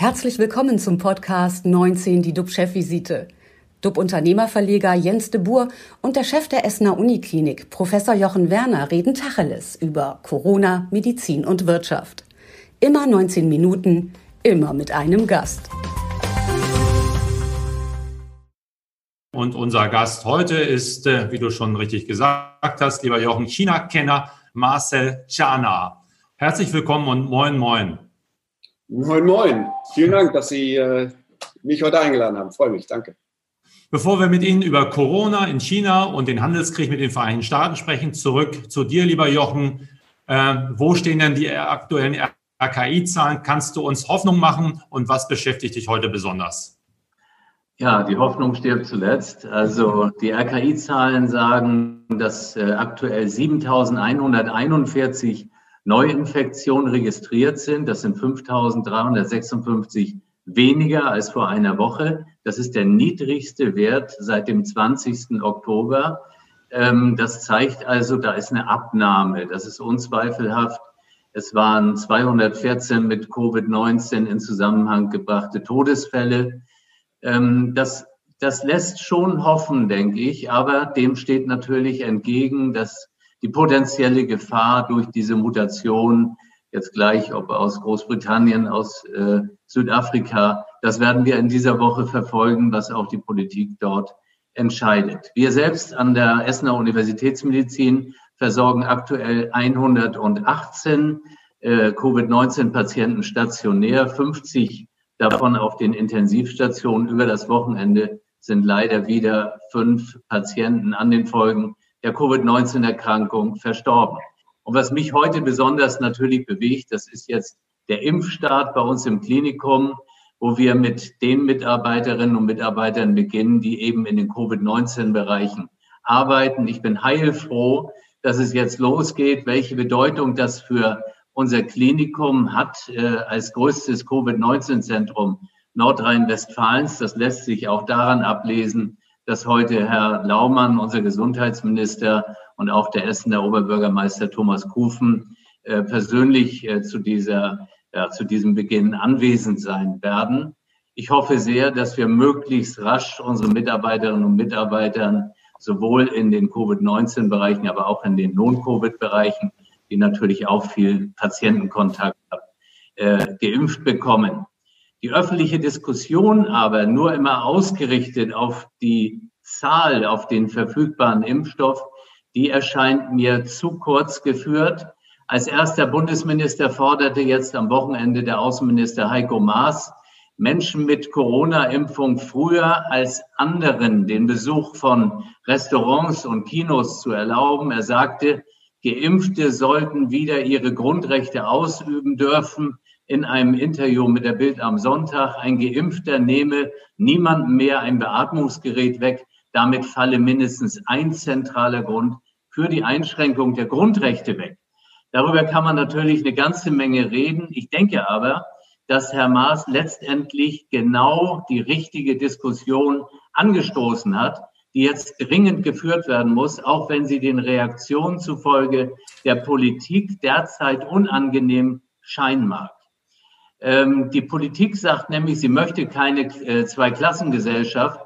Herzlich willkommen zum Podcast 19, die DUB-Chefvisite. DUB-Unternehmerverleger Jens de Boer und der Chef der Essener Uniklinik, Professor Jochen Werner, reden Tacheles über Corona, Medizin und Wirtschaft. Immer 19 Minuten, immer mit einem Gast. Und unser Gast heute ist, äh, wie du schon richtig gesagt hast, lieber Jochen, China-Kenner Marcel Chana. Herzlich willkommen und moin, moin. Moin, moin. Vielen Dank, dass Sie äh, mich heute eingeladen haben. Freue mich, danke. Bevor wir mit Ihnen über Corona in China und den Handelskrieg mit den Vereinigten Staaten sprechen, zurück zu dir, lieber Jochen. Äh, wo stehen denn die aktuellen RKI-Zahlen? Kannst du uns Hoffnung machen und was beschäftigt dich heute besonders? Ja, die Hoffnung stirbt zuletzt. Also die RKI-Zahlen sagen, dass äh, aktuell 7141 Neuinfektionen registriert sind. Das sind 5.356 weniger als vor einer Woche. Das ist der niedrigste Wert seit dem 20. Oktober. Ähm, das zeigt also, da ist eine Abnahme. Das ist unzweifelhaft. Es waren 214 mit Covid-19 in Zusammenhang gebrachte Todesfälle. Ähm, das, das lässt schon hoffen, denke ich. Aber dem steht natürlich entgegen, dass die potenzielle Gefahr durch diese Mutation, jetzt gleich ob aus Großbritannien, aus äh, Südafrika, das werden wir in dieser Woche verfolgen, was auch die Politik dort entscheidet. Wir selbst an der Essener Universitätsmedizin versorgen aktuell 118 äh, Covid-19-Patienten stationär, 50 davon auf den Intensivstationen. Über das Wochenende sind leider wieder fünf Patienten an den Folgen der Covid-19-Erkrankung verstorben. Und was mich heute besonders natürlich bewegt, das ist jetzt der Impfstart bei uns im Klinikum, wo wir mit den Mitarbeiterinnen und Mitarbeitern beginnen, die eben in den Covid-19-Bereichen arbeiten. Ich bin heilfroh, dass es jetzt losgeht, welche Bedeutung das für unser Klinikum hat äh, als größtes Covid-19-Zentrum Nordrhein-Westfalens. Das lässt sich auch daran ablesen, dass heute Herr Laumann, unser Gesundheitsminister und auch der Essener Oberbürgermeister Thomas Kufen äh, persönlich äh, zu dieser, ja, zu diesem Beginn anwesend sein werden. Ich hoffe sehr, dass wir möglichst rasch unsere Mitarbeiterinnen und Mitarbeitern sowohl in den Covid-19-Bereichen, aber auch in den Non-Covid-Bereichen, die natürlich auch viel Patientenkontakt haben, äh, geimpft bekommen. Die öffentliche Diskussion aber nur immer ausgerichtet auf die Zahl, auf den verfügbaren Impfstoff, die erscheint mir zu kurz geführt. Als erster Bundesminister forderte jetzt am Wochenende der Außenminister Heiko Maas, Menschen mit Corona-Impfung früher als anderen den Besuch von Restaurants und Kinos zu erlauben. Er sagte, Geimpfte sollten wieder ihre Grundrechte ausüben dürfen in einem Interview mit der Bild am Sonntag, ein Geimpfter nehme niemandem mehr ein Beatmungsgerät weg. Damit falle mindestens ein zentraler Grund für die Einschränkung der Grundrechte weg. Darüber kann man natürlich eine ganze Menge reden. Ich denke aber, dass Herr Maas letztendlich genau die richtige Diskussion angestoßen hat, die jetzt dringend geführt werden muss, auch wenn sie den Reaktionen zufolge der Politik derzeit unangenehm scheinen mag. Ähm, die Politik sagt nämlich, sie möchte keine äh, Zweiklassengesellschaft.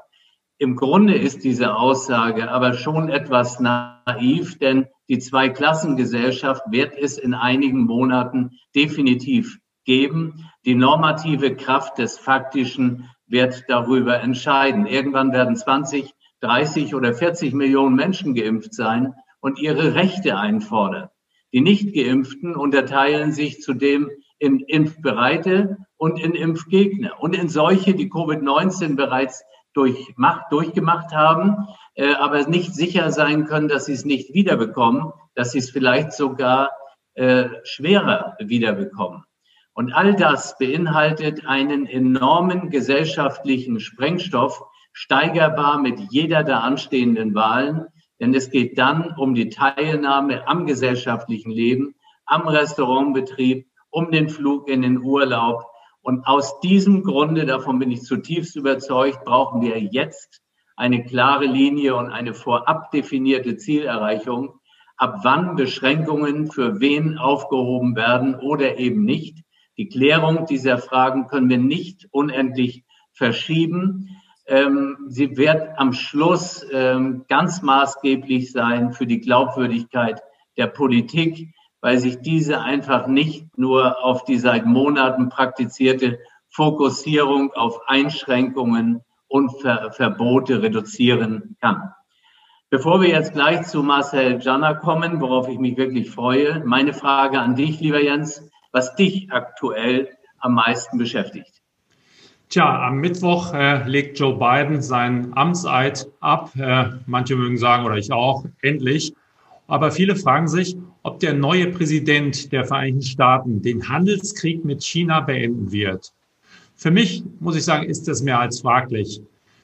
Im Grunde ist diese Aussage aber schon etwas naiv, denn die Zweiklassengesellschaft wird es in einigen Monaten definitiv geben. Die normative Kraft des Faktischen wird darüber entscheiden. Irgendwann werden 20, 30 oder 40 Millionen Menschen geimpft sein und ihre Rechte einfordern. Die Nicht-Geimpften unterteilen sich zudem in Impfbereite und in Impfgegner und in solche, die Covid-19 bereits durchmacht, durchgemacht haben, äh, aber nicht sicher sein können, dass sie es nicht wiederbekommen, dass sie es vielleicht sogar äh, schwerer wiederbekommen. Und all das beinhaltet einen enormen gesellschaftlichen Sprengstoff, steigerbar mit jeder der anstehenden Wahlen, denn es geht dann um die Teilnahme am gesellschaftlichen Leben, am Restaurantbetrieb, um den Flug in den Urlaub. Und aus diesem Grunde, davon bin ich zutiefst überzeugt, brauchen wir jetzt eine klare Linie und eine vorab definierte Zielerreichung, ab wann Beschränkungen für wen aufgehoben werden oder eben nicht. Die Klärung dieser Fragen können wir nicht unendlich verschieben. Ähm, sie wird am Schluss ähm, ganz maßgeblich sein für die Glaubwürdigkeit der Politik, weil sich diese einfach nicht nur auf die seit Monaten praktizierte Fokussierung auf Einschränkungen und Ver Verbote reduzieren kann. Bevor wir jetzt gleich zu Marcel Janner kommen, worauf ich mich wirklich freue, meine Frage an dich, lieber Jens, was dich aktuell am meisten beschäftigt. Tja, am Mittwoch äh, legt Joe Biden seinen Amtseid ab. Äh, manche mögen sagen, oder ich auch, endlich. Aber viele fragen sich, ob der neue Präsident der Vereinigten Staaten den Handelskrieg mit China beenden wird. Für mich, muss ich sagen, ist das mehr als fraglich.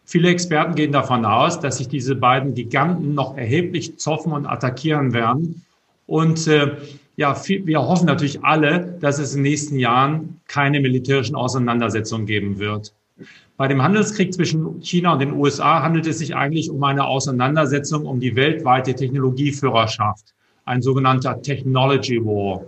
Viele Experten gehen davon aus, dass sich diese beiden Giganten noch erheblich zoffen und attackieren werden. Und äh, ja, wir hoffen natürlich alle, dass es in den nächsten Jahren keine militärischen Auseinandersetzungen geben wird. Bei dem Handelskrieg zwischen China und den USA handelt es sich eigentlich um eine Auseinandersetzung um die weltweite Technologieführerschaft, ein sogenannter Technology War.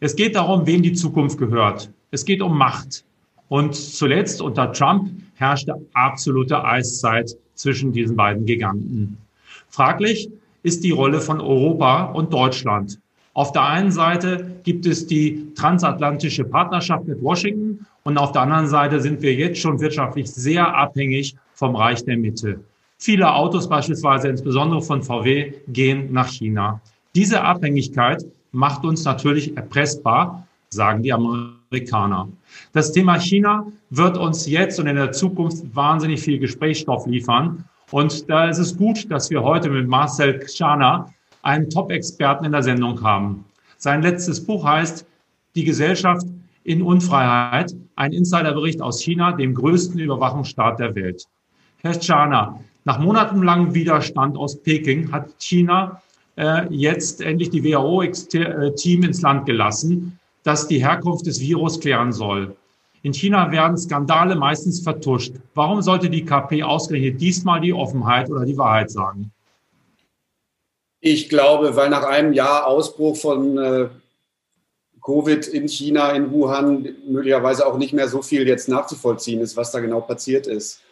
Es geht darum, wem die Zukunft gehört. Es geht um Macht. Und zuletzt unter Trump herrschte absolute Eiszeit zwischen diesen beiden Giganten. Fraglich ist die Rolle von Europa und Deutschland. Auf der einen Seite gibt es die transatlantische Partnerschaft mit Washington und auf der anderen Seite sind wir jetzt schon wirtschaftlich sehr abhängig vom Reich der Mitte. Viele Autos beispielsweise, insbesondere von VW, gehen nach China. Diese Abhängigkeit macht uns natürlich erpressbar, sagen die Amerikaner. Das Thema China wird uns jetzt und in der Zukunft wahnsinnig viel Gesprächsstoff liefern. Und da ist es gut, dass wir heute mit Marcel Kschana einen Top-Experten in der Sendung haben. Sein letztes Buch heißt Die Gesellschaft in Unfreiheit, ein Insiderbericht aus China, dem größten Überwachungsstaat der Welt. Herr Chana, nach monatelangem Widerstand aus Peking hat China äh, jetzt endlich die WHO-Team ins Land gelassen, das die Herkunft des Virus klären soll. In China werden Skandale meistens vertuscht. Warum sollte die KP ausgerechnet diesmal die Offenheit oder die Wahrheit sagen? Ich glaube, weil nach einem Jahr Ausbruch von äh, Covid in China, in Wuhan, möglicherweise auch nicht mehr so viel jetzt nachzuvollziehen ist, was da genau passiert ist.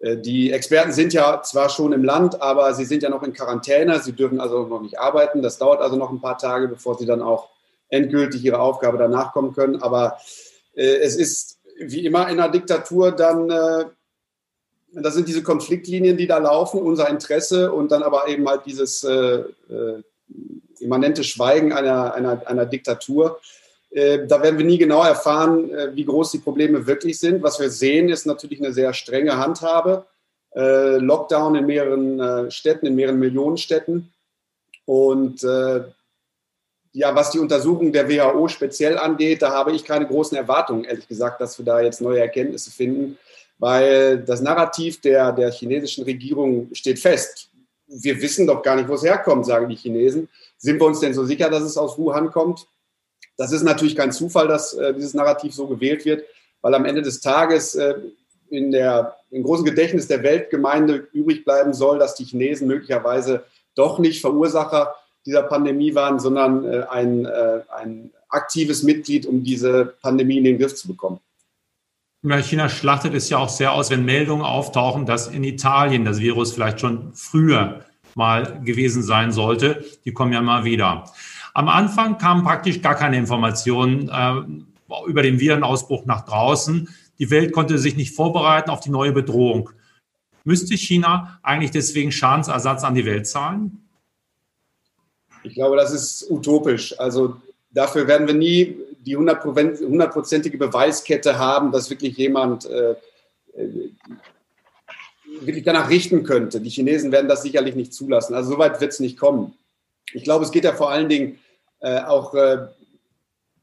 Äh, die Experten sind ja zwar schon im Land, aber sie sind ja noch in Quarantäne. Sie dürfen also noch nicht arbeiten. Das dauert also noch ein paar Tage, bevor sie dann auch endgültig ihrer Aufgabe danach kommen können. Aber äh, es ist wie immer in einer Diktatur dann äh, das sind diese Konfliktlinien, die da laufen, unser Interesse und dann aber eben halt dieses äh, äh, immanente Schweigen einer, einer, einer Diktatur. Äh, da werden wir nie genau erfahren, äh, wie groß die Probleme wirklich sind. Was wir sehen, ist natürlich eine sehr strenge Handhabe. Äh, Lockdown in mehreren äh, Städten, in mehreren Millionen Städten. Und ja, was die Untersuchung der WHO speziell angeht, da habe ich keine großen Erwartungen, ehrlich gesagt, dass wir da jetzt neue Erkenntnisse finden weil das Narrativ der, der chinesischen Regierung steht fest. Wir wissen doch gar nicht, wo es herkommt, sagen die Chinesen. Sind wir uns denn so sicher, dass es aus Wuhan kommt? Das ist natürlich kein Zufall, dass äh, dieses Narrativ so gewählt wird, weil am Ende des Tages äh, in der, im großen Gedächtnis der Weltgemeinde übrig bleiben soll, dass die Chinesen möglicherweise doch nicht Verursacher dieser Pandemie waren, sondern äh, ein, äh, ein aktives Mitglied, um diese Pandemie in den Griff zu bekommen. China schlachtet es ja auch sehr aus, wenn Meldungen auftauchen, dass in Italien das Virus vielleicht schon früher mal gewesen sein sollte. Die kommen ja mal wieder. Am Anfang kamen praktisch gar keine Informationen äh, über den Virenausbruch nach draußen. Die Welt konnte sich nicht vorbereiten auf die neue Bedrohung. Müsste China eigentlich deswegen Schadensersatz an die Welt zahlen? Ich glaube, das ist utopisch. Also dafür werden wir nie die hundertprozentige Beweiskette haben, dass wirklich jemand äh, äh, wirklich danach richten könnte. Die Chinesen werden das sicherlich nicht zulassen. Also soweit wird es nicht kommen. Ich glaube, es geht ja vor allen Dingen äh, auch äh,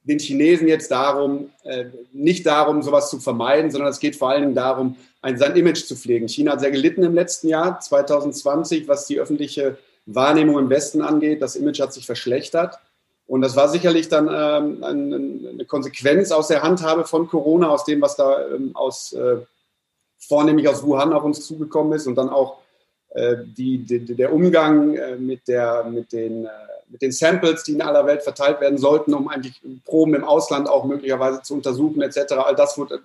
den Chinesen jetzt darum, äh, nicht darum, sowas zu vermeiden, sondern es geht vor allen Dingen darum, ein, sein Image zu pflegen. China hat sehr gelitten im letzten Jahr, 2020, was die öffentliche Wahrnehmung im Westen angeht. Das Image hat sich verschlechtert. Und das war sicherlich dann ähm, eine Konsequenz aus der Handhabe von Corona, aus dem, was da ähm, aus, äh, vornehmlich aus Wuhan auf uns zugekommen ist und dann auch äh, die, die, der Umgang äh, mit, der, mit den äh, mit den Samples, die in aller Welt verteilt werden sollten, um eigentlich Proben im Ausland auch möglicherweise zu untersuchen etc. All das wurde,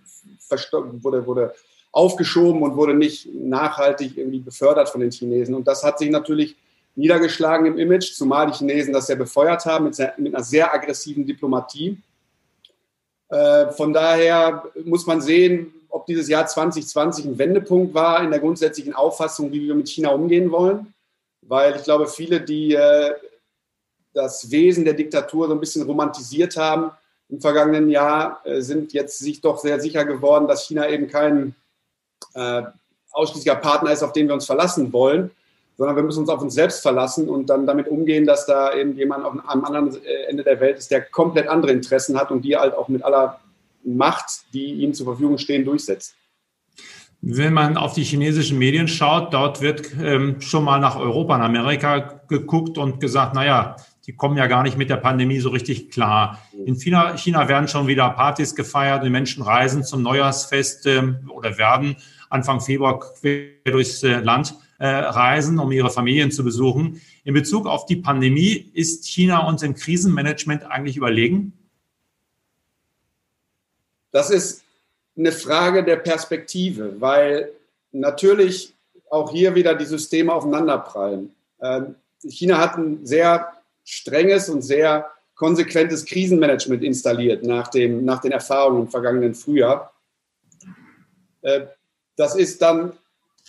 wurde, wurde aufgeschoben und wurde nicht nachhaltig irgendwie befördert von den Chinesen. Und das hat sich natürlich niedergeschlagen im Image, zumal die Chinesen das sehr befeuert haben mit, sehr, mit einer sehr aggressiven Diplomatie. Äh, von daher muss man sehen, ob dieses Jahr 2020 ein Wendepunkt war in der grundsätzlichen Auffassung, wie wir mit China umgehen wollen. Weil ich glaube, viele, die äh, das Wesen der Diktatur so ein bisschen romantisiert haben im vergangenen Jahr, äh, sind jetzt sich doch sehr sicher geworden, dass China eben kein äh, ausschließlicher Partner ist, auf den wir uns verlassen wollen, sondern wir müssen uns auf uns selbst verlassen und dann damit umgehen, dass da eben jemand am anderen äh, Ende der Welt ist, der komplett andere Interessen hat und die halt auch mit aller Macht, die ihm zur Verfügung stehen, durchsetzt. Wenn man auf die chinesischen Medien schaut, dort wird ähm, schon mal nach Europa und Amerika geguckt und gesagt, naja, die kommen ja gar nicht mit der Pandemie so richtig klar. In China, China werden schon wieder Partys gefeiert, die Menschen reisen zum Neujahrsfest äh, oder werden Anfang Februar quer durchs äh, Land äh, reisen, um ihre Familien zu besuchen. In Bezug auf die Pandemie ist China uns im Krisenmanagement eigentlich überlegen? Das ist eine Frage der Perspektive, weil natürlich auch hier wieder die Systeme aufeinanderprallen. Ähm, China hat ein sehr strenges und sehr konsequentes Krisenmanagement installiert nach, dem, nach den Erfahrungen im vergangenen Frühjahr. Äh, das ist dann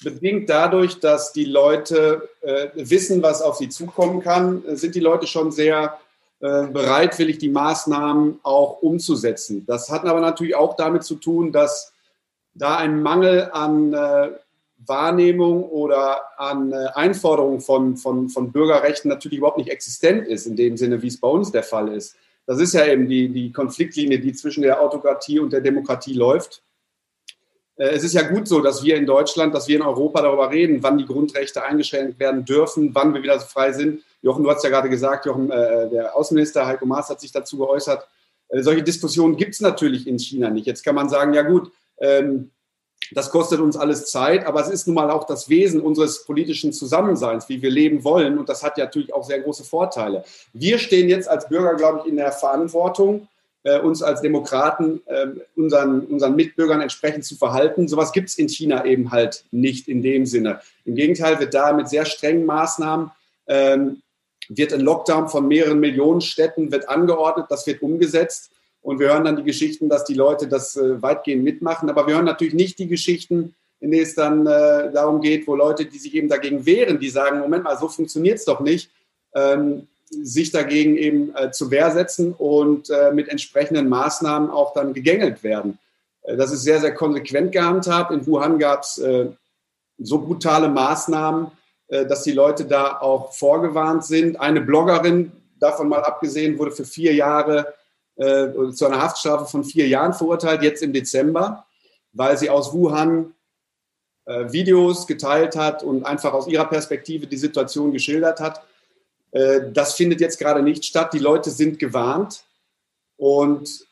bedingt dadurch, dass die Leute äh, wissen, was auf sie zukommen kann, sind die Leute schon sehr äh, bereitwillig, die Maßnahmen auch umzusetzen. Das hat aber natürlich auch damit zu tun, dass da ein Mangel an Wahrnehmung oder an äh, Einforderungen von, von, von Bürgerrechten natürlich überhaupt nicht existent ist, in dem Sinne, wie es bei uns der Fall ist. Das ist ja eben die, die Konfliktlinie, die zwischen der Autokratie und der Demokratie läuft. Äh, es ist ja gut so, dass wir in Deutschland, dass wir in Europa darüber reden, wann die Grundrechte eingeschränkt werden dürfen, wann wir wieder frei sind. Jochen, du hast ja gerade gesagt, Jochen, äh, der Außenminister Heiko Maas hat sich dazu geäußert. Äh, solche Diskussionen gibt es natürlich in China nicht. Jetzt kann man sagen, ja gut, ähm, das kostet uns alles Zeit, aber es ist nun mal auch das Wesen unseres politischen Zusammenseins, wie wir leben wollen. Und das hat ja natürlich auch sehr große Vorteile. Wir stehen jetzt als Bürger, glaube ich, in der Verantwortung, äh, uns als Demokraten äh, unseren, unseren Mitbürgern entsprechend zu verhalten. Sowas gibt es in China eben halt nicht in dem Sinne. Im Gegenteil wird da mit sehr strengen Maßnahmen ähm, wird ein Lockdown von mehreren Millionen Städten wird angeordnet, das wird umgesetzt. Und wir hören dann die Geschichten, dass die Leute das äh, weitgehend mitmachen. Aber wir hören natürlich nicht die Geschichten, in denen es dann äh, darum geht, wo Leute, die sich eben dagegen wehren, die sagen, Moment mal, so funktioniert es doch nicht, ähm, sich dagegen eben äh, zu Wehr setzen und äh, mit entsprechenden Maßnahmen auch dann gegängelt werden. Äh, das ist sehr, sehr konsequent gehandhabt. In Wuhan gab es äh, so brutale Maßnahmen, dass die Leute da auch vorgewarnt sind. Eine Bloggerin, davon mal abgesehen, wurde für vier Jahre äh, zu einer Haftstrafe von vier Jahren verurteilt, jetzt im Dezember, weil sie aus Wuhan äh, Videos geteilt hat und einfach aus ihrer Perspektive die Situation geschildert hat. Äh, das findet jetzt gerade nicht statt. Die Leute sind gewarnt und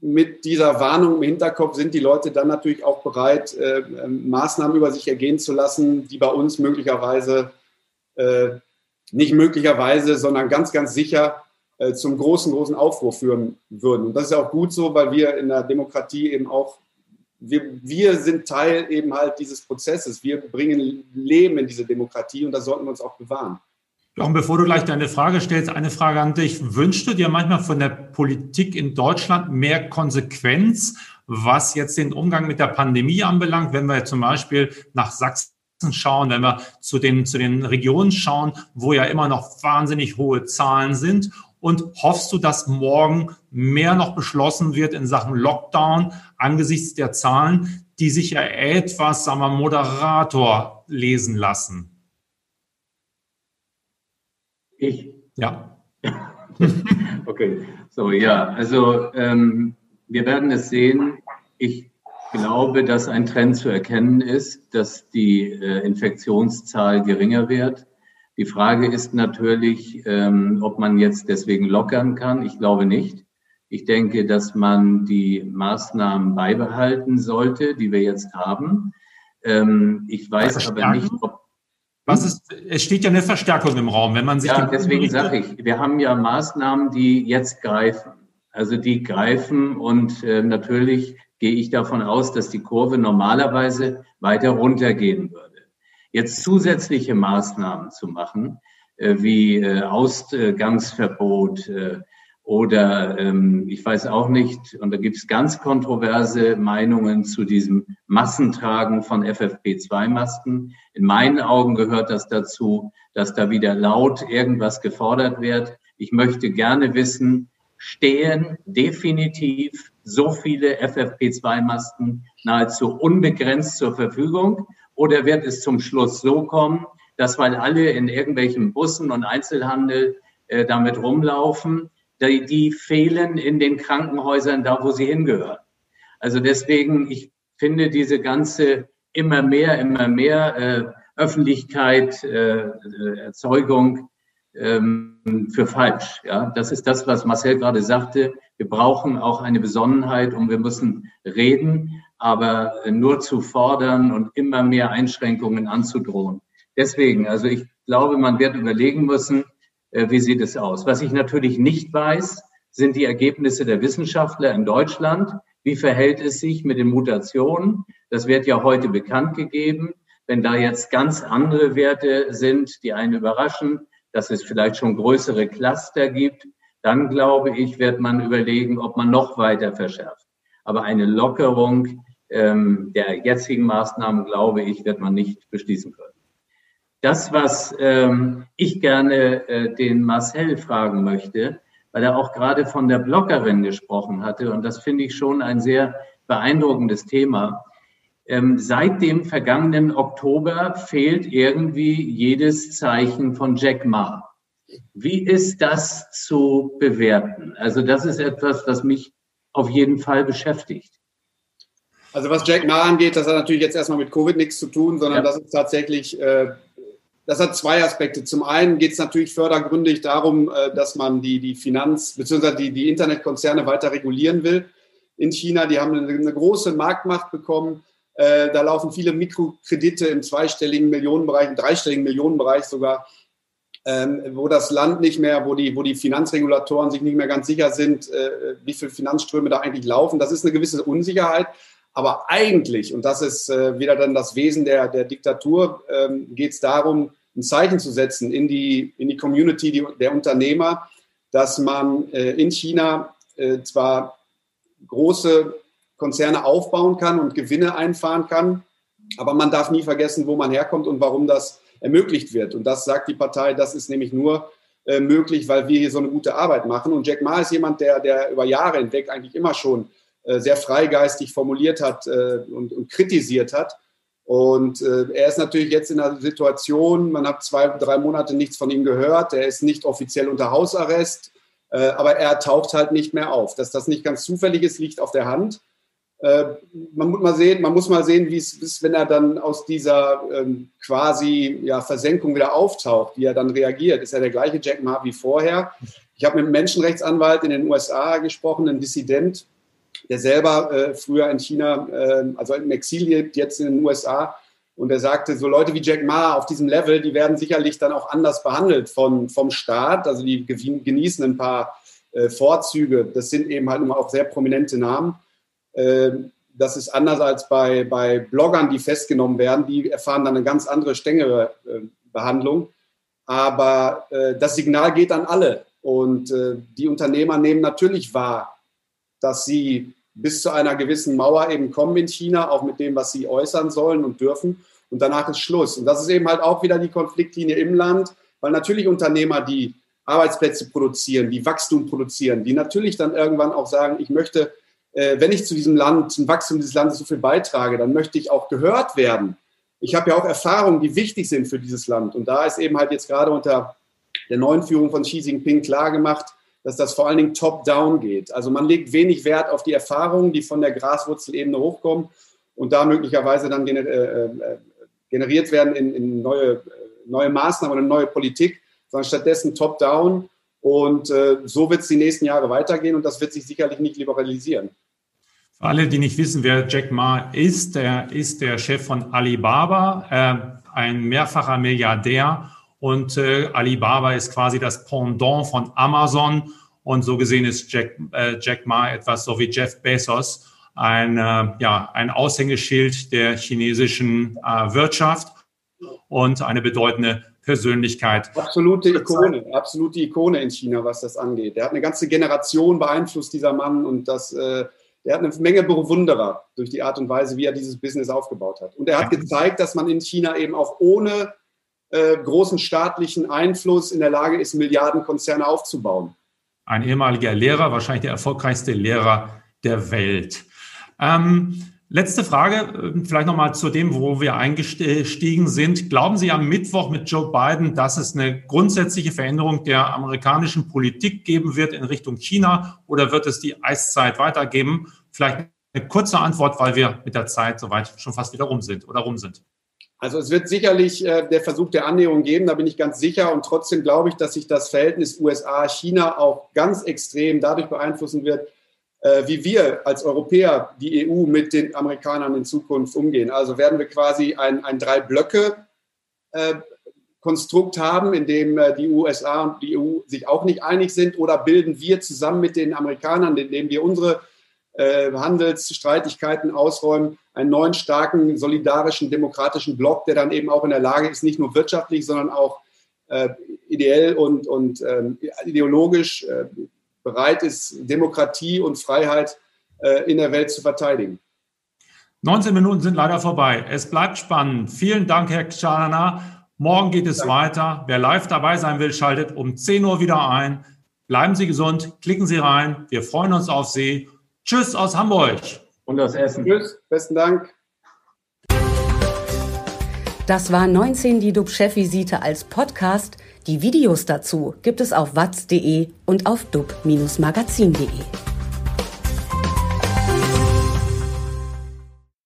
mit dieser Warnung im Hinterkopf sind die Leute dann natürlich auch bereit, äh, ähm, Maßnahmen über sich ergehen zu lassen, die bei uns möglicherweise, äh, nicht möglicherweise, sondern ganz, ganz sicher zum großen, großen Aufruhr führen würden. Und das ist auch gut so, weil wir in der Demokratie eben auch, wir, wir sind Teil eben halt dieses Prozesses. Wir bringen Leben in diese Demokratie und das sollten wir uns auch bewahren. Jochen, bevor du gleich deine Frage stellst, eine Frage an dich. Wünschst du dir manchmal von der Politik in Deutschland mehr Konsequenz, was jetzt den Umgang mit der Pandemie anbelangt? Wenn wir zum Beispiel nach Sachsen schauen, wenn wir zu den, zu den Regionen schauen, wo ja immer noch wahnsinnig hohe Zahlen sind und hoffst du, dass morgen mehr noch beschlossen wird in Sachen Lockdown angesichts der Zahlen, die sich ja etwas, sagen wir, Moderator lesen lassen? Ich? Ja. okay, so ja, also ähm, wir werden es sehen. Ich glaube, dass ein Trend zu erkennen ist, dass die äh, Infektionszahl geringer wird. Die Frage ist natürlich, ähm, ob man jetzt deswegen lockern kann. Ich glaube nicht. Ich denke, dass man die Maßnahmen beibehalten sollte, die wir jetzt haben. Ähm, ich weiß aber nicht, ob Was ist, es steht ja eine Verstärkung im Raum, wenn man sich. Ja, deswegen sage ich, wir haben ja Maßnahmen, die jetzt greifen. Also die greifen und äh, natürlich gehe ich davon aus, dass die Kurve normalerweise weiter runtergehen würde. Jetzt zusätzliche Maßnahmen zu machen, äh, wie äh, Ausgangsverbot äh, oder ähm, ich weiß auch nicht, und da gibt es ganz kontroverse Meinungen zu diesem Massentragen von FFP2-Masken. In meinen Augen gehört das dazu, dass da wieder laut irgendwas gefordert wird. Ich möchte gerne wissen, stehen definitiv so viele FFP2-Masken nahezu unbegrenzt zur Verfügung? Oder wird es zum Schluss so kommen, dass weil alle in irgendwelchen Bussen und Einzelhandel äh, damit rumlaufen, die, die fehlen in den Krankenhäusern da, wo sie hingehören. Also deswegen, ich finde diese ganze immer mehr, immer mehr äh, Öffentlichkeit, äh, äh, Erzeugung ähm, für falsch. Ja, das ist das, was Marcel gerade sagte. Wir brauchen auch eine Besonnenheit und wir müssen reden, aber nur zu fordern und immer mehr Einschränkungen anzudrohen. Deswegen, also ich glaube, man wird überlegen müssen, wie sieht es aus? Was ich natürlich nicht weiß, sind die Ergebnisse der Wissenschaftler in Deutschland. Wie verhält es sich mit den Mutationen? Das wird ja heute bekannt gegeben. Wenn da jetzt ganz andere Werte sind, die einen überraschen, dass es vielleicht schon größere Cluster gibt, dann glaube ich, wird man überlegen, ob man noch weiter verschärft. Aber eine Lockerung ähm, der jetzigen Maßnahmen, glaube ich, wird man nicht beschließen können. Das, was ähm, ich gerne äh, den Marcel fragen möchte, weil er auch gerade von der Bloggerin gesprochen hatte, und das finde ich schon ein sehr beeindruckendes Thema. Ähm, seit dem vergangenen Oktober fehlt irgendwie jedes Zeichen von Jack Ma. Wie ist das zu bewerten? Also das ist etwas, was mich auf jeden Fall beschäftigt. Also was Jack Ma angeht, das hat natürlich jetzt erstmal mit Covid nichts zu tun, sondern ja. das ist tatsächlich äh, das hat zwei Aspekte. Zum einen geht es natürlich fördergründig darum, äh, dass man die, die Finanz- bzw. Die, die Internetkonzerne weiter regulieren will in China. Die haben eine, große Marktmacht bekommen. Äh, da laufen viele Mikrokredite im zweistelligen Millionenbereich, im dreistelligen Millionenbereich sogar, ähm, wo das Land nicht mehr, wo die, wo die Finanzregulatoren sich nicht mehr ganz sicher sind, äh, wie viele Finanzströme da eigentlich laufen. Das ist eine gewisse Unsicherheit. Aber eigentlich, und das ist äh, wieder dann das Wesen der, der Diktatur, ähm, geht es darum, ein Zeichen zu setzen in die, in die Community die, der Unternehmer, dass man äh, in China äh, zwar große Konzerne aufbauen kann und Gewinne einfahren kann, aber man darf nie vergessen, wo man herkommt und warum das ermöglicht wird. Und das sagt die Partei, das ist nämlich nur äh, möglich, weil wir hier so eine gute Arbeit machen. Und Jack Ma ist jemand, der, der über Jahre hinweg eigentlich immer schon sehr freigeistig formuliert hat äh, und, und kritisiert hat. Und äh, er ist natürlich jetzt in einer Situation, man hat zwei, drei Monate nichts von ihm gehört, er ist nicht offiziell unter Hausarrest, äh, aber er taucht halt nicht mehr auf. Dass das nicht ganz zufällig ist, liegt auf der Hand. Äh, man, muss mal sehen, man muss mal sehen, wie es ist, wenn er dann aus dieser ähm, quasi ja, Versenkung wieder auftaucht, wie er dann reagiert. Ist er der gleiche Jack Ma wie vorher? Ich habe mit einem Menschenrechtsanwalt in den USA gesprochen, ein Dissident, der selber äh, früher in China, äh, also im Exil jetzt in den USA. Und er sagte, so Leute wie Jack Ma auf diesem Level, die werden sicherlich dann auch anders behandelt von, vom Staat. Also die genießen ein paar äh, Vorzüge. Das sind eben halt immer auch sehr prominente Namen. Äh, das ist anders als bei, bei Bloggern, die festgenommen werden. Die erfahren dann eine ganz andere, strengere äh, Behandlung. Aber äh, das Signal geht an alle. Und äh, die Unternehmer nehmen natürlich wahr, dass sie bis zu einer gewissen Mauer eben kommen in China, auch mit dem, was sie äußern sollen und dürfen. Und danach ist Schluss. Und das ist eben halt auch wieder die Konfliktlinie im Land, weil natürlich Unternehmer, die Arbeitsplätze produzieren, die Wachstum produzieren, die natürlich dann irgendwann auch sagen, ich möchte, äh, wenn ich zu diesem Land, zum Wachstum dieses Landes so viel beitrage, dann möchte ich auch gehört werden. Ich habe ja auch Erfahrungen, die wichtig sind für dieses Land. Und da ist eben halt jetzt gerade unter der neuen Führung von Xi Jinping klar gemacht, dass das vor allen Dingen top-down geht. Also man legt wenig Wert auf die Erfahrungen, die von der Graswurzelebene hochkommen und da möglicherweise dann äh, äh, generiert werden in, in neue, äh, neue Maßnahmen oder neue Politik, sondern stattdessen top-down. Und so wird es die nächsten Jahre weitergehen und das wird sich sicherlich nicht liberalisieren. alle, die nicht wissen, wer Jack Ma ist, der ist der Chef von Alibaba, äh, ein mehrfacher Milliardär. Und äh, Alibaba ist quasi das Pendant von Amazon. Und so gesehen ist Jack, äh, Jack Ma etwas so wie Jeff Bezos, ein, äh, ja, ein Aushängeschild der chinesischen äh, Wirtschaft und eine bedeutende Persönlichkeit. Absolute Ikone, absolute Ikone in China, was das angeht. Der hat eine ganze Generation beeinflusst, dieser Mann, und das äh, der hat eine Menge Bewunderer durch die Art und Weise, wie er dieses Business aufgebaut hat. Und er hat gezeigt, dass man in China eben auch ohne äh, großen staatlichen Einfluss in der Lage ist, Milliardenkonzerne aufzubauen. Ein ehemaliger Lehrer, wahrscheinlich der erfolgreichste Lehrer der Welt. Ähm, Letzte Frage, äh, vielleicht nochmal zu dem, wo wir eingestiegen sind. Glauben Sie am Mittwoch mit Joe Biden, dass es eine grundsätzliche Veränderung der amerikanischen Politik geben wird in Richtung China oder wird es die Eiszeit weitergeben? Vielleicht eine kurze Antwort, weil wir mit der Zeit soweit schon fast wieder rum sind oder rum sind. Also es wird sicherlich äh, der Versuch der Annäherung geben, da bin ich ganz sicher. Und trotzdem glaube ich, dass sich das Verhältnis USA-China auch ganz extrem dadurch beeinflussen wird, äh, wie wir als Europäer die EU mit den Amerikanern in Zukunft umgehen. Also werden wir quasi ein, ein Drei-Blöcke-Konstrukt äh, haben, in dem äh, die USA und die EU sich auch nicht einig sind, oder bilden wir zusammen mit den Amerikanern, indem wir unsere Handelsstreitigkeiten ausräumen, einen neuen, starken, solidarischen, demokratischen Block, der dann eben auch in der Lage ist, nicht nur wirtschaftlich, sondern auch ideell und, und ähm, ideologisch bereit ist, Demokratie und Freiheit äh, in der Welt zu verteidigen. 19 Minuten sind leider vorbei. Es bleibt spannend. Vielen Dank, Herr Kschalana. Morgen geht es Danke. weiter. Wer live dabei sein will, schaltet um 10 Uhr wieder ein. Bleiben Sie gesund, klicken Sie rein. Wir freuen uns auf Sie. Tschüss aus Hamburg. Und aus Essen. Tschüss, besten Dank. Das war 19 die DUB-Chefvisite als Podcast. Die Videos dazu gibt es auf watz.de und auf dub-magazin.de.